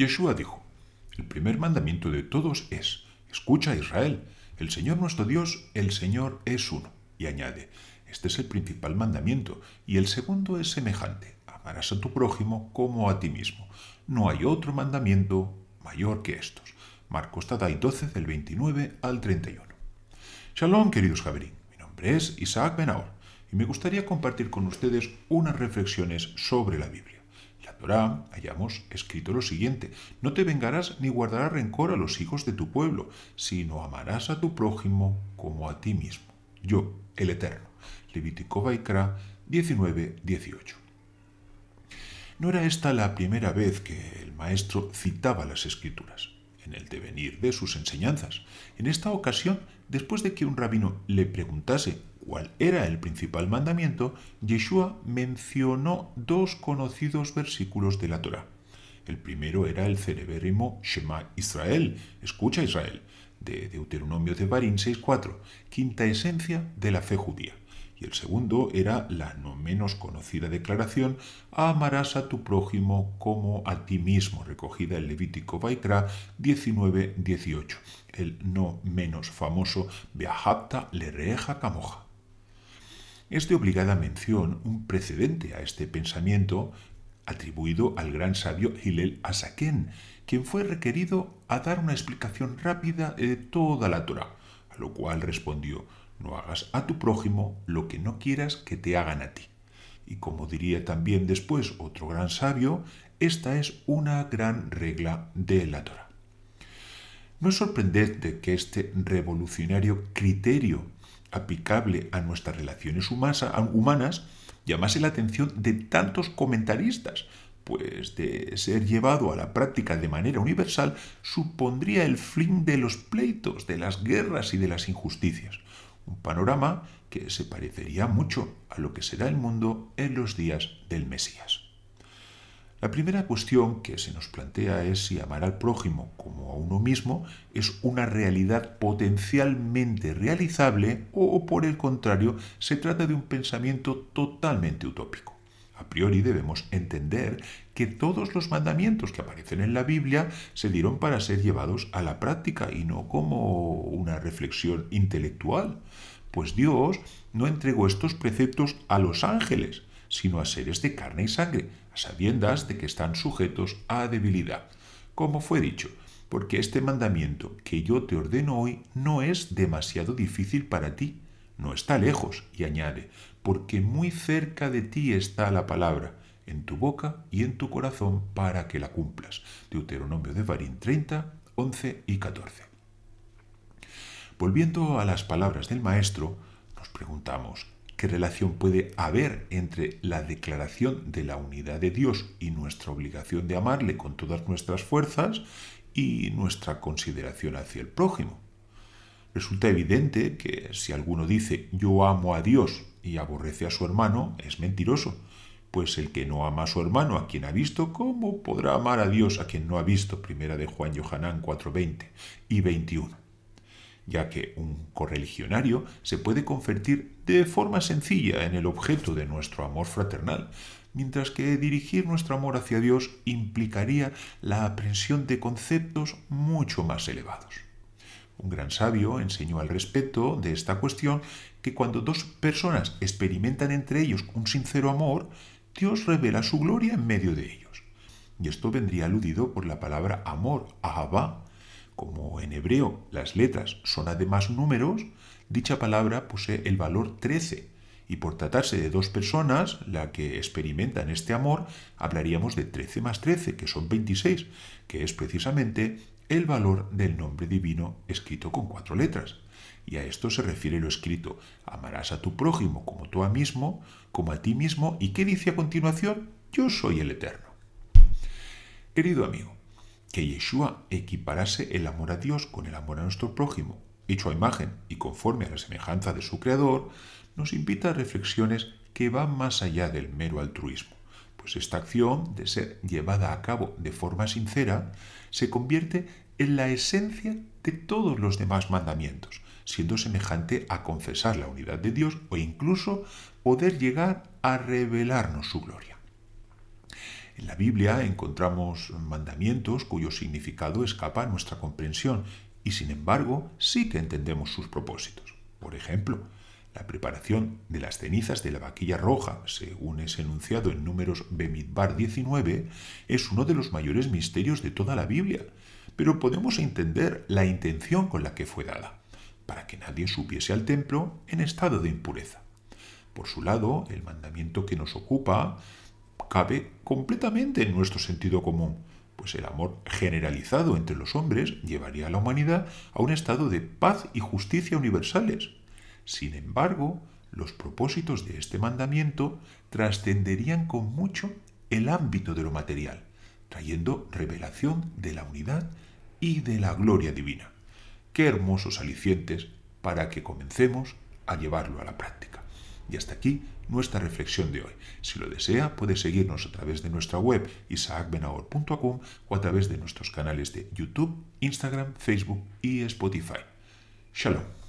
Yeshua dijo, el primer mandamiento de todos es, escucha Israel, el Señor nuestro Dios, el Señor es uno. Y añade, este es el principal mandamiento, y el segundo es semejante, amarás a tu prójimo como a ti mismo. No hay otro mandamiento mayor que estos. Marcos Tadai 12 del 29 al 31. Shalom, queridos Javerín. Mi nombre es Isaac Benaor y me gustaría compartir con ustedes unas reflexiones sobre la Biblia. Hayamos escrito lo siguiente: No te vengarás ni guardarás rencor a los hijos de tu pueblo, sino amarás a tu prójimo como a ti mismo. Yo, el Eterno. Levítico Vaikra 19, 18. No era esta la primera vez que el maestro citaba las escrituras en el devenir de sus enseñanzas. En esta ocasión, después de que un rabino le preguntase cuál era el principal mandamiento, Yeshua mencionó dos conocidos versículos de la Torah. El primero era el celebérrimo Shema Israel, escucha Israel, de Deuteronomio de Barín 6.4, quinta esencia de la fe judía y el segundo era la no menos conocida declaración amarás a tu prójimo como a ti mismo, recogida en Levítico Vaikra 19-18, el no menos famoso Beahapta le reja camoja. Es de obligada mención un precedente a este pensamiento atribuido al gran sabio Hillel Asaken, quien fue requerido a dar una explicación rápida de toda la Torah, a lo cual respondió no hagas a tu prójimo lo que no quieras que te hagan a ti. Y como diría también después otro gran sabio, esta es una gran regla de la Torah. No es sorprendente que este revolucionario criterio aplicable a nuestras relaciones humanas llamase la atención de tantos comentaristas, pues de ser llevado a la práctica de manera universal supondría el fin de los pleitos, de las guerras y de las injusticias un panorama que se parecería mucho a lo que será el mundo en los días del Mesías. La primera cuestión que se nos plantea es si amar al prójimo como a uno mismo es una realidad potencialmente realizable o, por el contrario, se trata de un pensamiento totalmente utópico. A priori debemos entender que todos los mandamientos que aparecen en la Biblia se dieron para ser llevados a la práctica y no como una reflexión intelectual pues Dios no entregó estos preceptos a los ángeles, sino a seres de carne y sangre, a sabiendas de que están sujetos a debilidad. Como fue dicho, porque este mandamiento que yo te ordeno hoy no es demasiado difícil para ti, no está lejos, y añade, porque muy cerca de ti está la palabra, en tu boca y en tu corazón para que la cumplas. Deuteronomio de Barín 30, 11 y 14. Volviendo a las palabras del maestro, nos preguntamos, ¿qué relación puede haber entre la declaración de la unidad de Dios y nuestra obligación de amarle con todas nuestras fuerzas y nuestra consideración hacia el prójimo? Resulta evidente que si alguno dice yo amo a Dios y aborrece a su hermano, es mentiroso, pues el que no ama a su hermano a quien ha visto, ¿cómo podrá amar a Dios a quien no ha visto? Primera de Juan Johanán 4:20 y 21 ya que un correligionario se puede convertir de forma sencilla en el objeto de nuestro amor fraternal, mientras que dirigir nuestro amor hacia Dios implicaría la aprensión de conceptos mucho más elevados. Un gran sabio enseñó al respecto de esta cuestión que cuando dos personas experimentan entre ellos un sincero amor, Dios revela su gloria en medio de ellos. Y esto vendría aludido por la palabra amor, ahabá, como en hebreo las letras son además números, dicha palabra posee el valor 13 y por tratarse de dos personas, la que experimentan este amor, hablaríamos de 13 más 13, que son 26, que es precisamente el valor del nombre divino escrito con cuatro letras. Y a esto se refiere lo escrito, amarás a tu prójimo como tú a mismo, como a ti mismo, y ¿qué dice a continuación? Yo soy el Eterno. Querido amigo, que Yeshua equiparase el amor a Dios con el amor a nuestro prójimo, hecho a imagen y conforme a la semejanza de su Creador, nos invita a reflexiones que van más allá del mero altruismo, pues esta acción, de ser llevada a cabo de forma sincera, se convierte en la esencia de todos los demás mandamientos, siendo semejante a confesar la unidad de Dios o incluso poder llegar a revelarnos su gloria. En la Biblia encontramos mandamientos cuyo significado escapa a nuestra comprensión y sin embargo sí que entendemos sus propósitos. Por ejemplo, la preparación de las cenizas de la vaquilla roja, según es enunciado en números Bemidbar 19, es uno de los mayores misterios de toda la Biblia, pero podemos entender la intención con la que fue dada, para que nadie subiese al templo en estado de impureza. Por su lado, el mandamiento que nos ocupa cabe completamente en nuestro sentido común, pues el amor generalizado entre los hombres llevaría a la humanidad a un estado de paz y justicia universales. Sin embargo, los propósitos de este mandamiento trascenderían con mucho el ámbito de lo material, trayendo revelación de la unidad y de la gloria divina. Qué hermosos alicientes para que comencemos a llevarlo a la práctica. Y hasta aquí nuestra reflexión de hoy. Si lo desea, puede seguirnos a través de nuestra web isaacbenahor.com o a través de nuestros canales de YouTube, Instagram, Facebook y Spotify. Shalom.